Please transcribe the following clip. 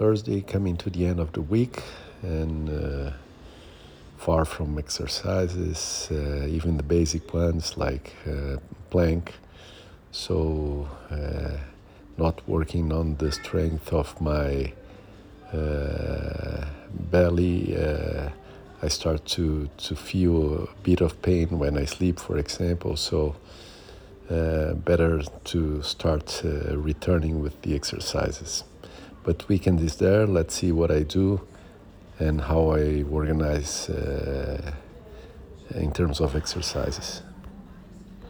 Thursday, coming to the end of the week, and uh, far from exercises, uh, even the basic ones like uh, plank. So, uh, not working on the strength of my uh, belly. Uh, I start to, to feel a bit of pain when I sleep, for example. So, better to start returning with the exercises. But weekend is there. Let's see what I do and how I organize uh, in terms of exercises.